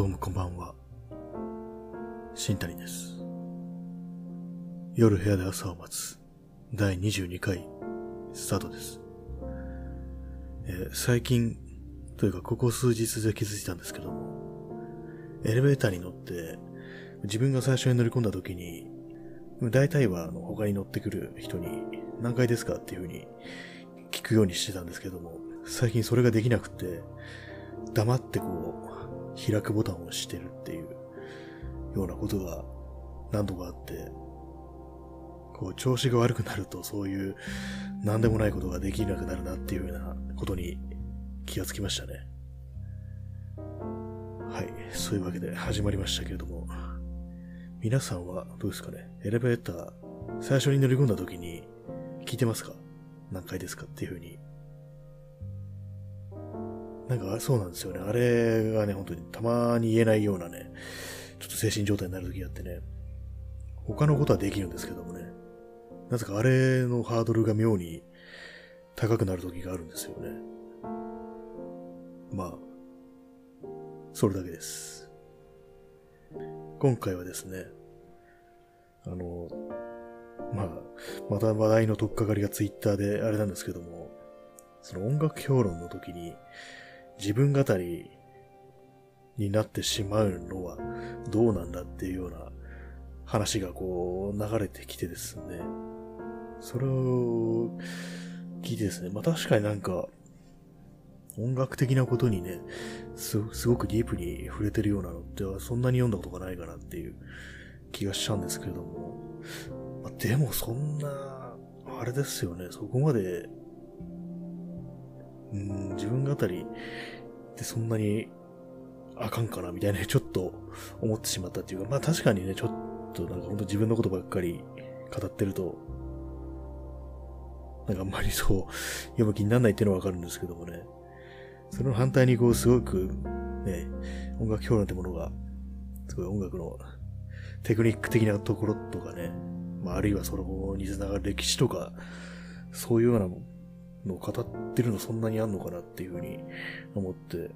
どうもこんばんは。新谷です。夜部屋で朝を待つ第22回スタートです。えー最近、というかここ数日で気づいたんですけども、エレベーターに乗って自分が最初に乗り込んだ時に、大体はあの他に乗ってくる人に何階ですかっていう風に聞くようにしてたんですけども、最近それができなくて、黙ってこう、開くボタンを押してるっていうようなことが何度かあって、こう、調子が悪くなるとそういう何でもないことができなくなるなっていうようなことに気がつきましたね。はい。そういうわけで始まりましたけれども、皆さんはどうですかね？エレベーター、最初に乗り込んだ時に聞いてますか？何階ですか？っていうふうに。なんかそうなんですよね。あれがね、本当にたまに言えないようなね、ちょっと精神状態になる時があってね、他のことはできるんですけどもね、なぜかあれのハードルが妙に高くなる時があるんですよね。まあ、それだけです。今回はですね、あの、まあ、また話題の取っかかりがツイッターであれなんですけども、その音楽評論の時に自分語りになってしまうのはどうなんだっていうような話がこう流れてきてですね、それを聞いてですね、まあ確かになんか音楽的なことにね、すすごくディープに触れてるようなのってそんなに読んだことがないかなっていう気がしたんですけれども、まあ、でもそんな、あれですよね、そこまで、うん、自分語りってそんなにあかんかなみたいなちょっと思ってしまったっていうか、まあ確かにね、ちょっとなんか本当自分のことばっかり語ってると、なんかあんまりそう読む気にならないっていうのはわかるんですけどもね。その反対にこうすごくね、音楽評論ってものが、すごい音楽のテクニック的なところとかね、まああるいはそのにつながる歴史とか、そういうようなのを語ってるのそんなにあんのかなっていうふうに思って、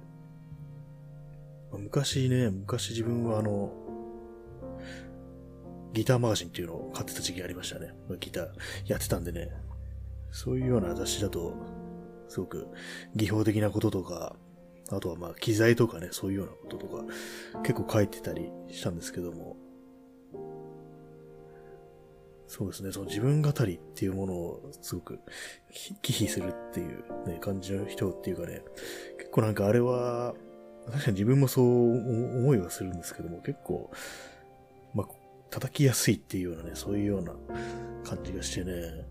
昔ね、昔自分はあの、ギターマガジンっていうのを買ってた時期ありましたね。ギターやってたんでね、そういうような雑誌だと、すごく技法的なこととか、あとはまあ機材とかね、そういうようなこととか、結構書いてたりしたんですけども、そうですね、その自分語りっていうものをすごく忌避するっていうね、感じの人っていうかね、結構なんかあれは、確かに自分もそう思いはするんですけども、結構、まあ、叩きやすいっていうようなね、そういうような感じがしてね、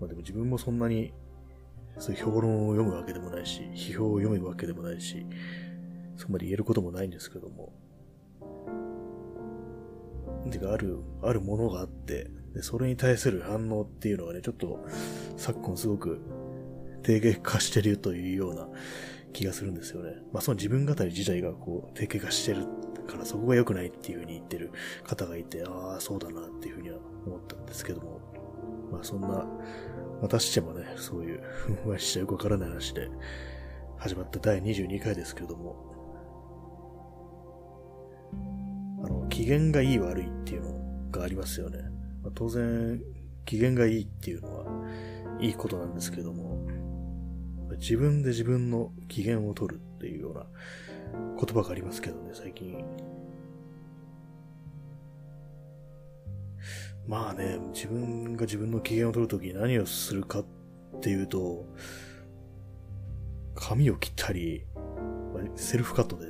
まあでも自分もそんなに、そういう評論を読むわけでもないし、批評を読むわけでもないし、そこまで言えることもないんですけども、てか、ある、あるものがあって、で、それに対する反応っていうのがね、ちょっと、昨今すごく、低下化してるというような気がするんですよね。まあ、その自分語り自体がこう、低下化してるからそこが良くないっていうふうに言ってる方がいて、ああ、そうだなっていうふうには思ったんですけども、まあ、そんな、私してもね、そういう、ふんわりしたよくわからない話で、始まった第22回ですけども、あの、機嫌がいい悪いっていうのがありますよね。まあ、当然、機嫌がいいっていうのは、いいことなんですけども、自分で自分の機嫌を取るっていうような言葉がありますけどね、最近。まあね、自分が自分の機嫌を取るときに何をするかっていうと、髪を切ったり、セルフカットで、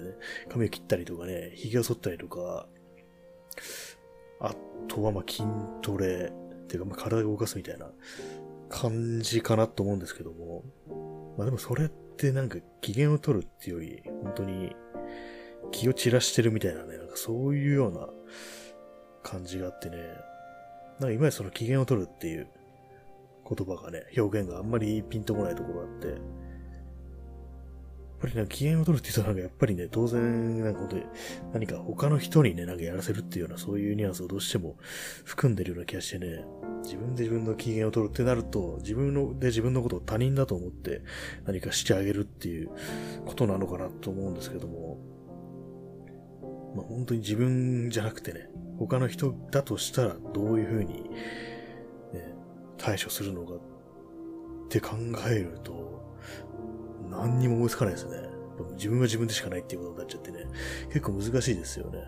髪を切ったりとかね、髭を剃ったりとか、あとはまあ筋トレ、っていうかまあ体を動かすみたいな感じかなと思うんですけども、まあでもそれってなんか機嫌を取るっていうより、本当に気を散らしてるみたいなね、なんかそういうような感じがあってね、なんか今までその機嫌を取るっていう言葉がね、表現があんまりピンとこないところがあって、ぱりなんか機嫌を取るって言うとなんかやっぱりね、当然なんか本当に何か他の人にね、なんかやらせるっていうようなそういうニュアンスをどうしても含んでるような気がしてね、自分で自分の機嫌を取るってなると、自分ので自分のことを他人だと思って何かしてあげるっていうことなのかなと思うんですけども、まあ、本当に自分じゃなくてね、他の人だとしたらどういう風に、ね、対処するのかって考えると、何にも思いつかないですね。自分は自分でしかないっていうことになっちゃってね、結構難しいですよね。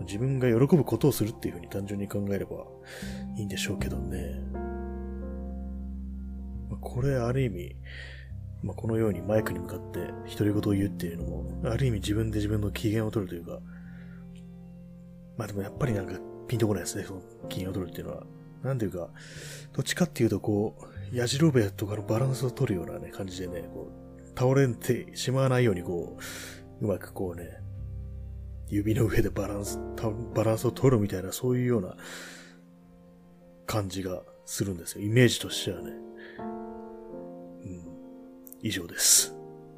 自分が喜ぶことをするっていう風に単純に考えればいいんでしょうけどね。これある意味、まあ、このようにマイクに向かって独り言を言うっていうのも、ある意味自分で自分の機嫌を取るというか、まあでもやっぱりなんかピンとこないですね、その機嫌を取るっていうのは。なんていうか、どっちかっていうとこう、ヤジロベとかのバランスを取るようなね、感じでね、こう、倒れてしまわないようにこう、うまくこうね、指の上でバランス、バランスを取るみたいな、そういうような感じがするんですよ。イメージとしてはね。うん。以上です。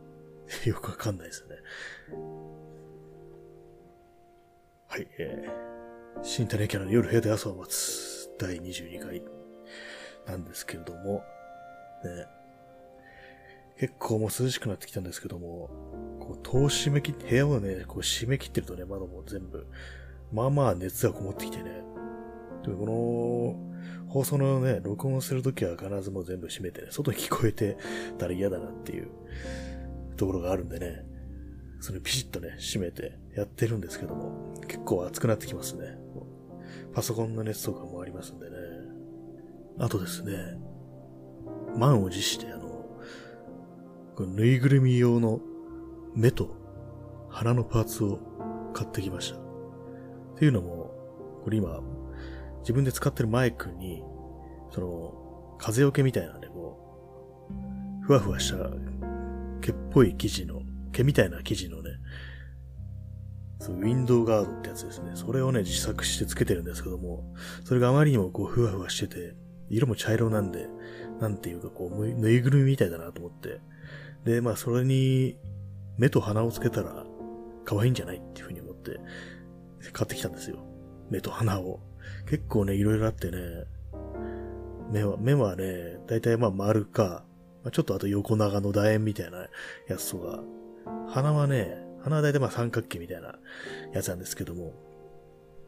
よくわかんないですよね。はい、えー、新種キャラの夜部屋で朝を待つ第22回なんですけれども、ね、結構もう涼しくなってきたんですけども、こう、戸を閉め切って、部屋をね、こう閉め切ってるとね、窓も全部、まあまあ熱がこもってきてね、でこの、放送のね、録音するときは必ずもう全部閉めてね、外に聞こえてたら嫌だなっていうところがあるんでね、それピシッとね、閉めてやってるんですけども、結構熱くなってきますね。パソコンの熱とかもありますんでね。あとですね、満を持して、あの、このぬいぐるみ用の目と鼻のパーツを買ってきました。っていうのも、これ今、自分で使ってるマイクに、その、風よけみたいなね、こう、ふわふわした毛っぽい生地の、毛みたいな生地のね、そう、ウィンドウガードってやつですね。それをね、自作してつけてるんですけども、それがあまりにもこう、ふわふわしてて、色も茶色なんで、なんていうかこう、ぬいぐるみみたいだなと思って。で、まあ、それに、目と鼻をつけたら、可愛いんじゃないっていうふうに思って、買ってきたんですよ。目と鼻を。結構ね、いろいろあってね、目は、目はね、だいたいまあ丸か、まあ、ちょっとあと横長の楕円みたいなやつとか、鼻はね、鼻はだいたいまあ三角形みたいなやつなんですけども、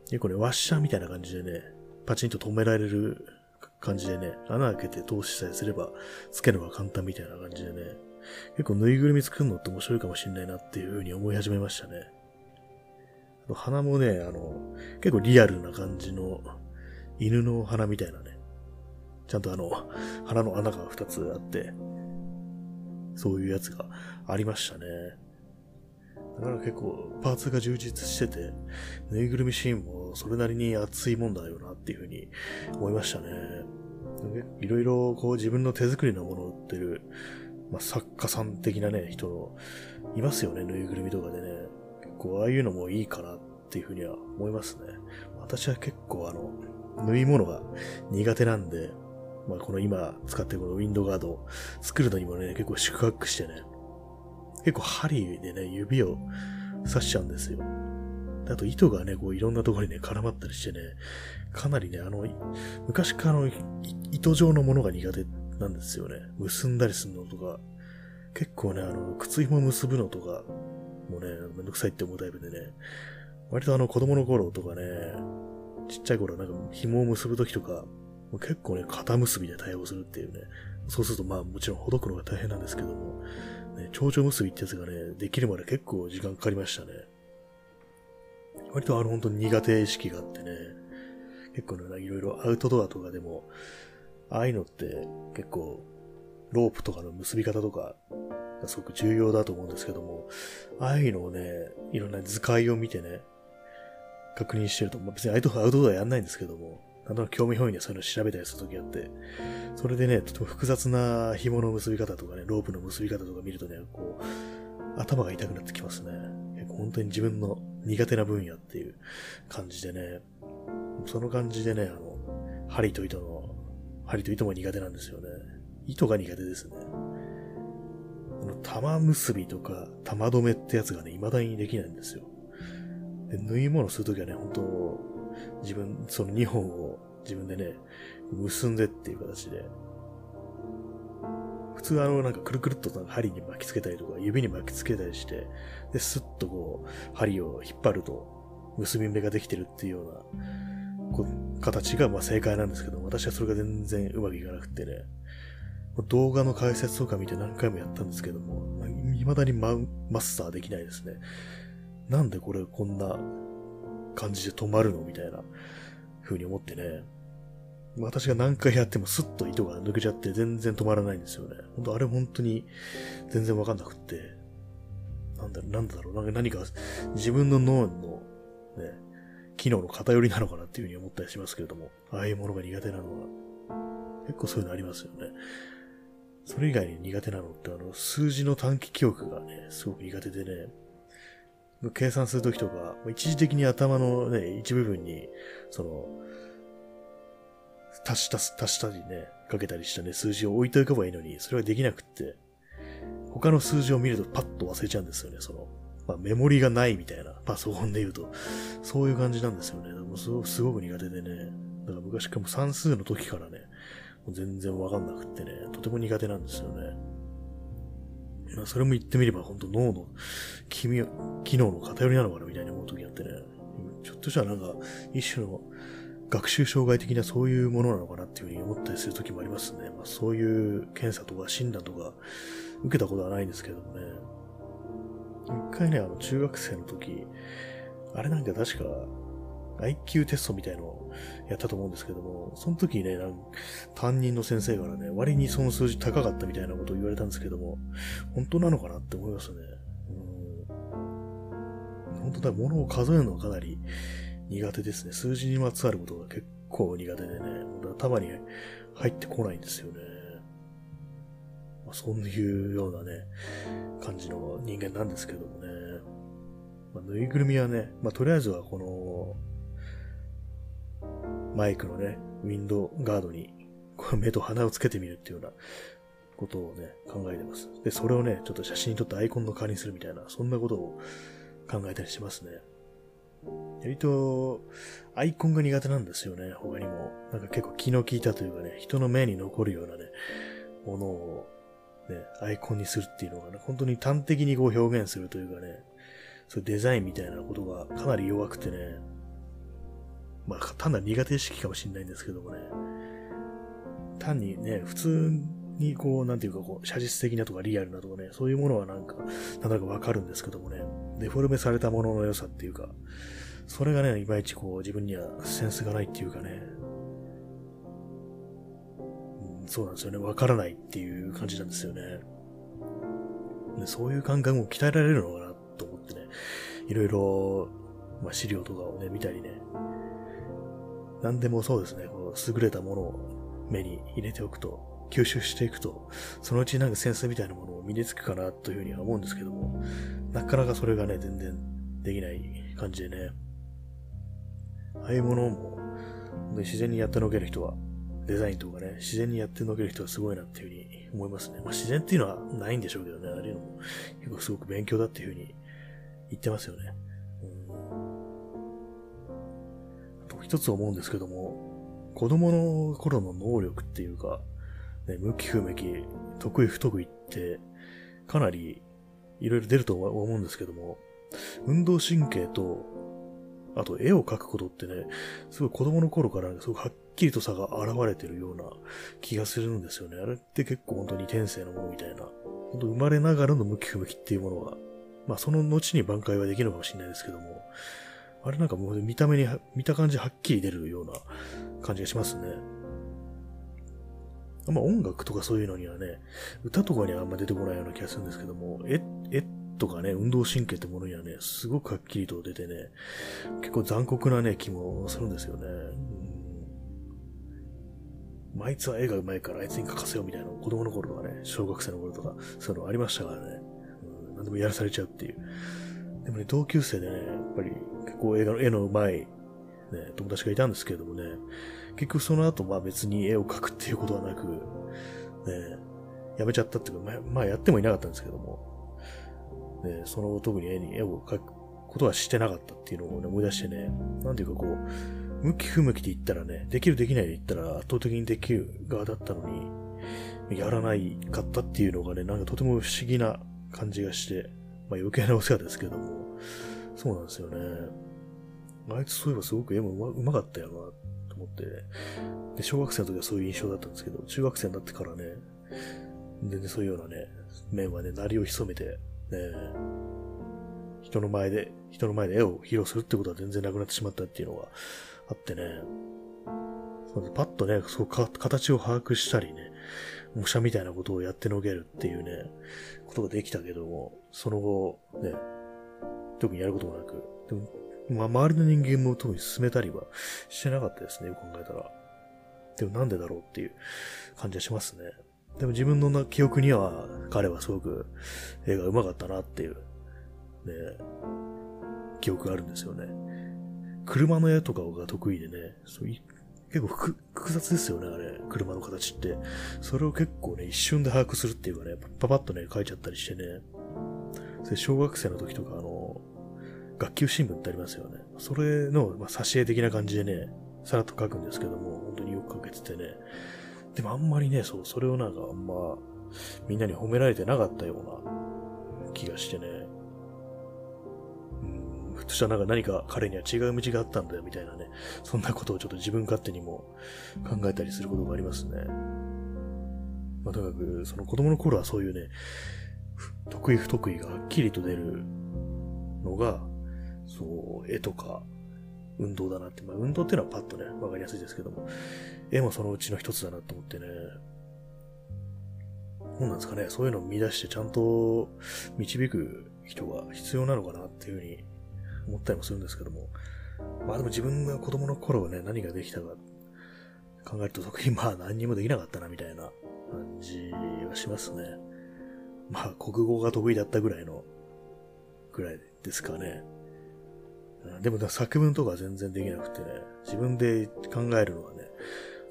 結構ね、ワッシャーみたいな感じでね、パチンと止められる感じでね、穴開けて通しさえすれば、つけるのが簡単みたいな感じでね、結構ぬいぐるみ作るのって面白いかもしれないなっていう風に思い始めましたね。鼻もね、あの、結構リアルな感じの犬の鼻みたいなね。ちゃんとあの、鼻の穴が2つあって、そういうやつがありましたね。だから結構パーツが充実してて、ぬいぐるみシーンもそれなりに熱いもんだよなっていうふうに思いましたね。いろいろこう自分の手作りのものを売ってる、まあ、作家さん的なね、人いますよね、ぬいぐるみとかでね。結構ああいうのもいいかなっていうふうには思いますね。私は結構あの、縫い物が苦手なんで、まあこの今使ってるこのウィンドガード作るのにもね、結構宿泊してね、結構針でね、指を刺しちゃうんですよ。あと糸がね、こういろんなところにね、絡まったりしてね、かなりね、あの、昔からの糸状のものが苦手なんですよね。結んだりするのとか、結構ね、あの、靴紐結ぶのとか、もうね、めんどくさいって思うタイプでね、割とあの子供の頃とかね、ちっちゃい頃なんか紐を結ぶときとか、結構ね、肩結びで対応するっていうね、そうするとまあもちろんほどくのが大変なんですけども、ね、蝶々結びってやつがね、できるまで結構時間かかりましたね。割とあの本当に苦手意識があってね、結構ね、いろいろアウトドアとかでも、ああいうのって結構、ロープとかの結び方とかが、すごく重要だと思うんですけども、ああいうのをね、いろんな図解を見てね、確認してると、まあ、別にアウトドアやんないんですけども、なんとなく興味本位でそういうの調べたりするときあって、それでね、とても複雑な紐の結び方とかね、ロープの結び方とか見るとね、こう、頭が痛くなってきますね。結構本当に自分の苦手な分野っていう感じでね、その感じでね、あの、針と糸の、針と糸も苦手なんですよね。糸が苦手ですね。この玉結びとか玉止めってやつがね、未だにできないんですよ。で縫い物するときはね、本当自分、その2本を自分でね、結んでっていう形で、普通あの、なんかくるくるっとなんか針に巻きつけたりとか、指に巻きつけたりして、で、スッとこう、針を引っ張ると、結び目ができてるっていうような、こう、形がまあ正解なんですけど、私はそれが全然うまくいかなくてね、動画の解説とか見て何回もやったんですけども、未だにママスターできないですね。なんでこれこんな感じで止まるのみたいな風に思ってね。私が何回やってもスッと糸が抜けちゃって全然止まらないんですよね。ほんとあれ本当に全然わかんなくって。なんだろう、なんだろう、なんか何か自分の脳のね、機能の偏りなのかなっていう風に思ったりしますけれども、ああいうものが苦手なのは、結構そういうのありますよね。それ以外に苦手なのって、あの、数字の短期記憶がね、すごく苦手でね、計算するときとか、一時的に頭のね、一部分に、その、足した、足したりね、かけたりしたね、数字を置いておけばいいのに、それはできなくって、他の数字を見るとパッと忘れちゃうんですよね、その、まあ、メモリがないみたいな、パソコンで言うと、そういう感じなんですよね。でもすすごく苦手でね、だから昔からも算数の時からね、全然わかんなくってね、とても苦手なんですよね。まあ、それも言ってみれば本当脳の機能の偏りなのかなみたいに思う時あってね、ちょっとしたらなんか一種の学習障害的なそういうものなのかなっていうふうに思ったりする時もありますね。まあ、そういう検査とか診断とか受けたことはないんですけどもね。一回ね、あの中学生の時、あれなんか確か IQ テストみたいのをやったと思うんですけども、その時にね、担任の先生からね、割にその数字高かったみたいなことを言われたんですけども、本当なのかなって思いますね。うん。本当だ、物を数えるのはかなり苦手ですね。数字にまつわることが結構苦手でね、頭に入ってこないんですよね。まあ、そういうようなね、感じの人間なんですけどもね。まあ、ぬいぐるみはね、まあ、とりあえずはこの、マイクのね、ウィンドガードに、目と鼻をつけてみるっていうようなことをね、考えてます。で、それをね、ちょっと写真に撮ってアイコンの代わりにするみたいな、そんなことを考えたりしますね。割と、アイコンが苦手なんですよね、他にも。なんか結構気の利いたというかね、人の目に残るようなね、ものを、ね、アイコンにするっていうのがね、本当に端的にこう表現するというかね、そういうデザインみたいなことがかなり弱くてね、まあ、単なる苦手意識かもしれないんですけどもね、単にね、普通にこう、なんていうかこう、写実的なとかリアルなとかね、そういうものはなんか、なんだかわかるんですけどもね、デフォルメされたものの良さっていうか、それがね、いまいちこう、自分にはセンスがないっていうかね、うん、そうなんですよね、わからないっていう感じなんですよね。でそういう感覚も鍛えられるのかなと思ってね、いろいろ、まあ、資料とかをね、見たりね、何でもそうですね、こう優れたものを目に入れておくと、吸収していくと、そのうちなんかセンスみたいなものを身につくかなというふうには思うんですけども、なかなかそれがね、全然できない感じでね、ああいうものも、自然にやってのける人は、デザインとかね、自然にやってのける人はすごいなっていうふうに思いますね。まあ自然っていうのはないんでしょうけどね、あれいうのも結構すごく勉強だっていうふうに言ってますよね。一つ思うんですけども、子供の頃の能力っていうか、ね、向き不向き、得意不得意って、かなりいろいろ出ると思うんですけども、運動神経と、あと絵を描くことってね、すごい子供の頃からすごくはっきりと差が現れてるような気がするんですよね。あれって結構本当に天性のものみたいな。本当生まれながらの向き不向きっていうものが、まあその後に挽回はできるのかもしれないですけども、あれなんかもう見た目に、見た感じはっきり出るような感じがしますね。まあ音楽とかそういうのにはね、歌とかにはあんま出てこないような気がするんですけども、絵、絵とかね、運動神経ってものにはね、すごくはっきりと出てね、結構残酷なね、気もするんですよね。うん、あいつは絵が上手いからあいつに書かせようみたいな子供の頃とかね、小学生の頃とか、そういうのありましたからね。うん、何でもやらされちゃうっていう。でもね、同級生でね、やっぱり結構絵の絵の上手い、ね、友達がいたんですけれどもね、結局その後、まあ別に絵を描くっていうことはなく、ね、やめちゃったっていうか、まあ、まあやってもいなかったんですけども、ね、その特に絵に絵を描くことはしてなかったっていうのをね、思い出してね、なんていうかこう、向き不向きで言ったらね、できるできないで言ったら圧倒的にできる側だったのに、やらないかったっていうのがね、なんかとても不思議な感じがして、まあ余計なお世話ですけども、そうなんですよね。あいつそういえばすごく絵もうまかったよな、と思って、で、小学生の時はそういう印象だったんですけど、中学生になってからね、全然そういうようなね、面はね、鳴りを潜めて、ね、人の前で、人の前で絵を披露するってことは全然なくなってしまったっていうのがあってね、パッとね、そう、形を把握したりね、模写みたいなことをやってのけるっていうね、ことができたけども、その後、ね、特にやることもなく、でも、まあ、周りの人間も特に進めたりはしてなかったですね、よく考えたら。でもなんでだろうっていう感じはしますね。でも自分の記憶には彼はすごく絵が上手かったなっていう、ね、記憶があるんですよね。車の絵とかが得意でね、そう結構複雑ですよね、あれ。車の形って。それを結構ね、一瞬で把握するっていうかね、パパッとね、書いちゃったりしてね。小学生の時とか、あの、学級新聞ってありますよね。それの、まあ、挿絵的な感じでね、さらっと書くんですけども、本当によく書けててね。でもあんまりね、そう、それをなんかあんま、みんなに褒められてなかったような気がしてね。ふとしたなんか何か彼には違う道があったんだよみたいなね、そんなことをちょっと自分勝手にも考えたりすることがありますね。まあ、とにかく、その子供の頃はそういうね、得意不得意がはっきりと出るのが、そう、絵とか、運動だなって、まあ、運動っていうのはパッとね、わかりやすいですけども、絵もそのうちの一つだなと思ってね、そうなんですかね、そういうのを見出してちゃんと導く人が必要なのかなっていうふうに思ったりもするんですけども、まあでも自分が子供の頃はね、何ができたか考えると特にまあ何にもできなかったなみたいな感じはしますね。まあ国語が得意だったぐらいの、ぐらいですかね。でも作文とか全然できなくてね、自分で考えるのはね、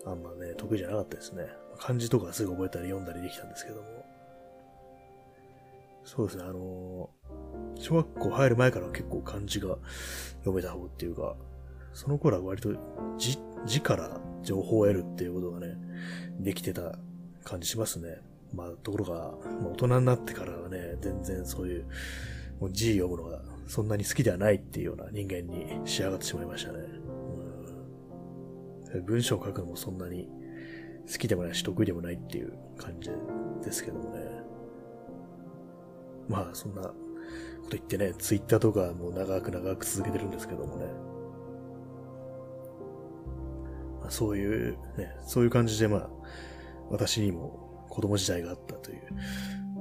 あんまね、得意じゃなかったですね。漢字とかすぐ覚えたり読んだりできたんですけども。そうですね、あのー、小学校入る前から結構漢字が読めた方っていうか、その頃は割と字、字から情報を得るっていうことがね、できてた感じしますね。まあ、ところが、まあ、大人になってからはね、全然そういう、もう字読むのがそんなに好きではないっていうような人間に仕上がってしまいましたね。うん、文章を書くのもそんなに好きでもないし得意でもないっていう感じですけどもね。まあ、そんなこと言ってね、ツイッターとかもう長く長く続けてるんですけどもね。まあ、そういう、ね、そういう感じでまあ、私にも子供時代があったという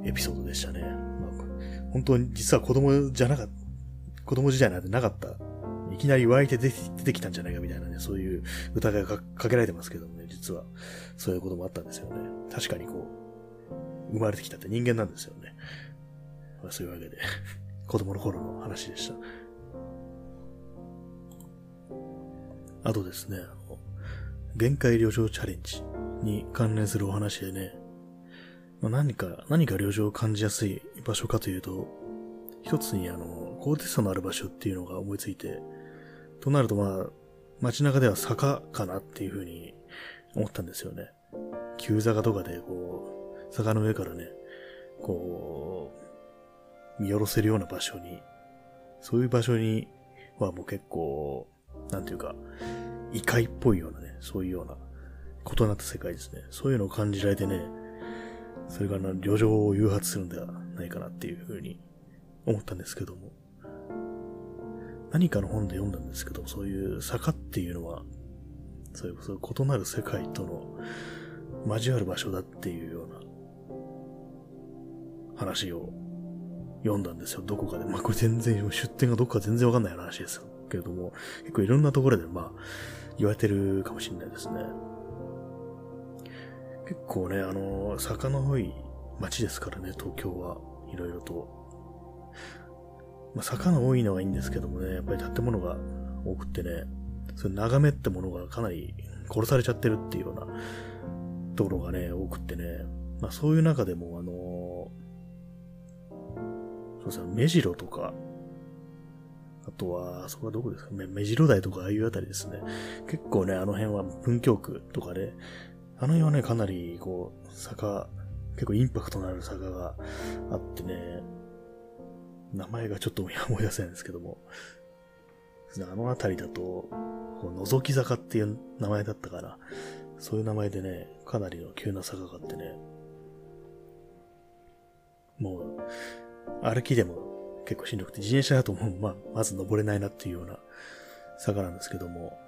エピソードでしたね。まあ、本当に実は子供じゃなかった、子供時代なんてなかった。いきなり湧いて出てきたんじゃないかみたいなね、そういう疑いがかけられてますけどもね、実はそういうこともあったんですよね。確かにこう、生まれてきたって人間なんですよね。まあ、そういうわけで 子供の頃の話でした。あとですね、限界旅情チャレンジに関連するお話でね、まあ、何か、何か旅情を感じやすい場所かというと、一つにあの、高低差のある場所っていうのが思いついて、となるとまあ、街中では坂かなっていうふうに思ったんですよね。急坂とかでこう、坂の上からね、こう、見下ろせるような場所に、そういう場所にはもう結構、なんていうか、異界っぽいようなね、そういうような、異なった世界ですね。そういうのを感じられてね、それがな、旅情を誘発するんではないかなっていうふうに思ったんですけども。何かの本で読んだんですけど、そういう坂っていうのは、そういう、そ異なる世界との交わる場所だっていうような話を読んだんですよ、どこかで。まあこれ全然、出典がどこか全然わかんない話ですけれども、結構いろんなところでまあ言われてるかもしれないですね。結構ね、あの、坂の多い街ですからね、東京は。いろいろと。まあ、坂の多いのはいいんですけどもね、やっぱり建物が多くってね、それ眺めってものがかなり殺されちゃってるっていうようなところがね、多くってね、まあそういう中でも、あのそうですね、目白とか、あとは、そこはどこですか？目白台とかああいうあたりですね。結構ね、あの辺は文京区とかで、あの辺はね、かなり、こう、坂、結構インパクトのある坂があってね、名前がちょっと 思い出せないんですけども、あの辺りだと、こう覗き坂っていう名前だったかな。そういう名前でね、かなりの急な坂があってね、もう、歩きでも結構しんどくて、自転車だともう、まあ、まず登れないなっていうような坂なんですけども、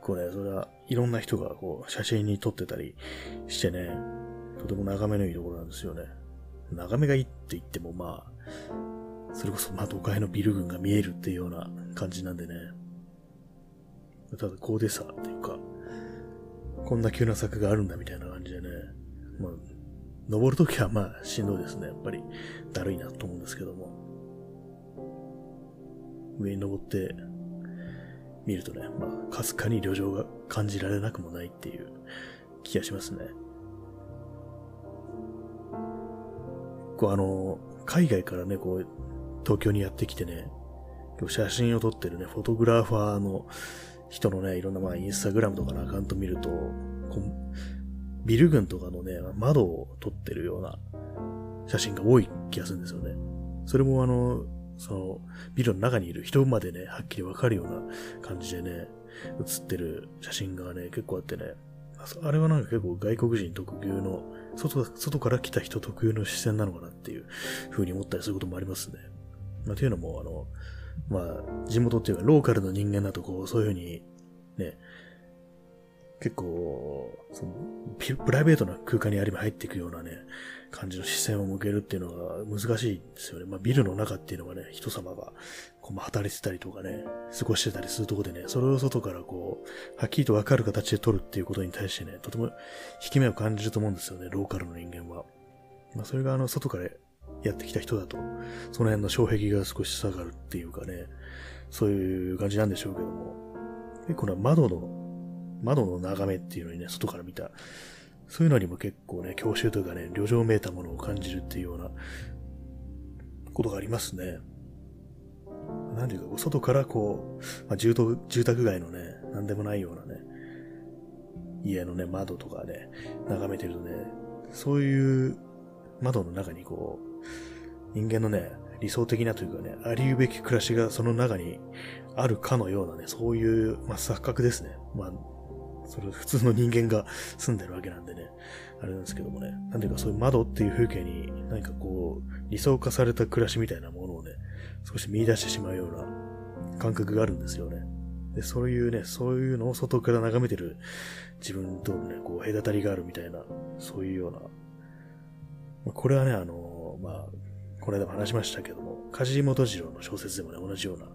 これ、それはいろんな人がこう、写真に撮ってたりしてね、とても眺めのいいところなんですよね。眺めがいいって言ってもまあ、それこそまあ都会のビル群が見えるっていうような感じなんでね。ただ高低差っていうか、こんな急な坂があるんだみたいな感じでね。まあ、登るときはまあしんどいですね。やっぱりだるいなと思うんですけども。上に登って見るとね、まあ、かすかに旅情が感じられなくもないっていう気がしますね。こうあの、海外からね、こう、東京にやってきてね、写真を撮ってるね、フォトグラファーの人のね、いろんなまあインスタグラムとかのアカウント見ると、ビル群とかのね、窓を撮ってるような写真が多い気がするんですよね。それもあの、その、ビルの中にいる人までね、はっきりわかるような感じでね、写ってる写真がね、結構あってね、あれはなんか結構外国人特有の、外、外から来た人特有の視線なのかなっていう風に思ったりすることもありますね。まあ、というのも、あの、まあ、地元っていうか、ローカルの人間だとこう、そういう風に、ね、結構、その、プライベートな空間にありも入っていくようなね、感じの視線を向けるっていうのが難しいんですよね。まあ、ビルの中っていうのはね、人様が、こう、働いてたりとかね、過ごしてたりするとこでね、それを外からこう、はっきりとわかる形で撮るっていうことに対してね、とても引き目を感じると思うんですよね、ローカルの人間は。まあ、それがあの、外からやってきた人だと、その辺の障壁が少し下がるっていうかね、そういう感じなんでしょうけども、結構な窓の窓の眺めっていうのにね、外から見た、そういうのにも結構ね、教習というかね、旅情めいたものを感じるっていうようなことがありますね。なんていうか、外からこう、まあ、住宅街のね、なんでもないようなね、家のね、窓とかね、眺めてるとね、そういう窓の中にこう、人間のね、理想的なというかね、ありうべき暮らしがその中にあるかのようなね、そういう、まあ、錯覚ですね。まあ、それ普通の人間が住んでるわけなんでね、あれなんですけどもね、なんていうかそういう窓っていう風景に何かこう、理想化された暮らしみたいなものをね、少し見出してしまうような感覚があるんですよね。で、そういうね、そういうのを外から眺めてる自分とね、こう、隔たりがあるみたいな、そういうような、ま、これはね、あの、まあ、この間も話しましたけども、梶本次郎の小説でもね、同じような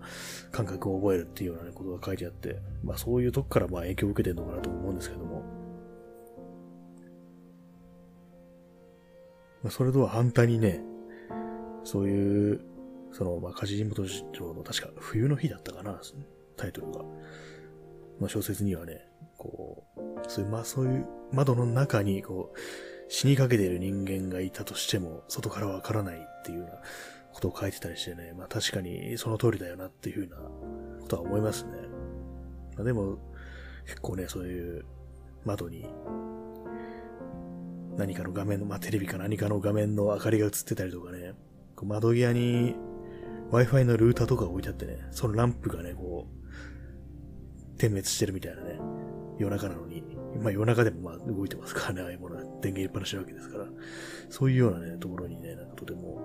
感覚を覚えるっていうような、ね、ことが書いてあって、まあそういうとこからまあ影響を受けてるのかなと思うんですけども、まあそれとは反対にね、そういう、その、まあ、梶本次郎の確か冬の日だったかな、タイトルが。まあ小説にはね、こう、そういう、まあそういう窓の中に、こう、死にかけている人間がいたとしても、外からわからないっていうようなことを書いてたりしてね、まあ確かにその通りだよなっていうふうなことは思いますね。まあ、でも、結構ね、そういう窓に何かの画面の、まあテレビか何かの画面の明かりが映ってたりとかね、こう窓際に Wi-Fi のルーターとか置いてあってね、そのランプがね、こう、点滅してるみたいなね、夜中なのに、まあ夜中でもまあ動いてますからね、ああいうものは電源入れっぱなしなわけですから、そういうようなね、ところにね、なんかとても、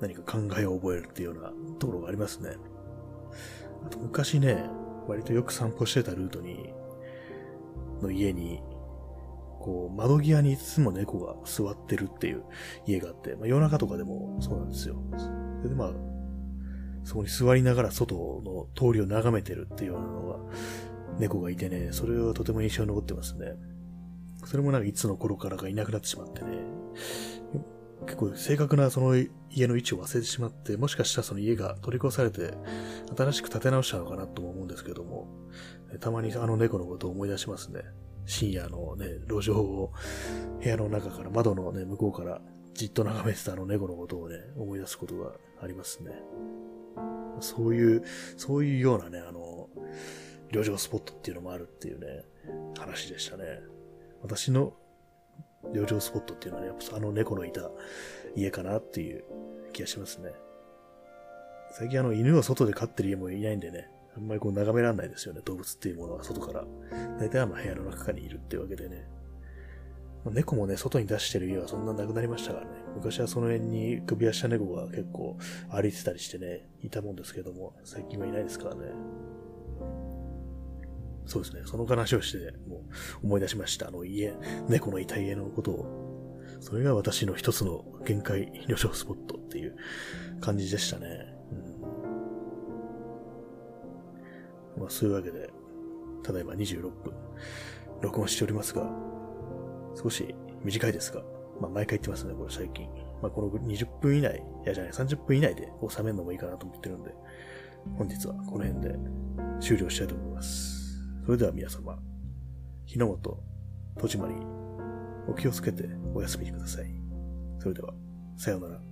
何か考えを覚えるっていうようなところがありますね。あと昔ね、割とよく散歩してたルートに、の家に、こう、窓際にいつも猫が座ってるっていう家があって、まあ、夜中とかでもそうなんですよ。それでまあ、そこに座りながら外の通りを眺めてるっていうようなのが、猫がいてね、それはとても印象に残ってますね。それもなんかいつの頃からかいなくなってしまってね、結構正確なその家の位置を忘れてしまって、もしかしたらその家が取り壊されて、新しく建て直したのかなとも思うんですけども、たまにあの猫のことを思い出しますね。深夜のね、路上を部屋の中から窓のね、向こうからじっと眺めてたあの猫のことをね、思い出すことがありますね。そういう、そういうようなね、あの、旅情スポットっていうのもあるっていうね、話でしたね。私の旅情スポットっていうのはね、やっぱあの猫のいた家かなっていう気がしますね。最近あの犬を外で飼ってる家もいないんでね、あんまりこう眺められないですよね、動物っていうものは外から。大体あの部屋の中にいるっていうわけでね。猫もね、外に出してる家はそんななくなりましたからね。昔はその辺に首輪した猫が結構歩いてたりしてね、いたもんですけども、最近はいないですからね。そうですね。その話をして、もう思い出しました。あの家、猫のいた家のことを。それが私の一つの限界旅行スポットっていう感じでしたね。うん、まあ、そういうわけで、ただいま26分、録音しておりますが、少し短いですが、まあ、毎回言ってますね、これ最近。まあ、この20分以内、いやじゃない、30分以内で収めるのもいいかなと思ってるんで、本日はこの辺で終了したいと思います。それでは皆様、日の本、戸締まり、お気をつけてお休みください。それでは、さようなら。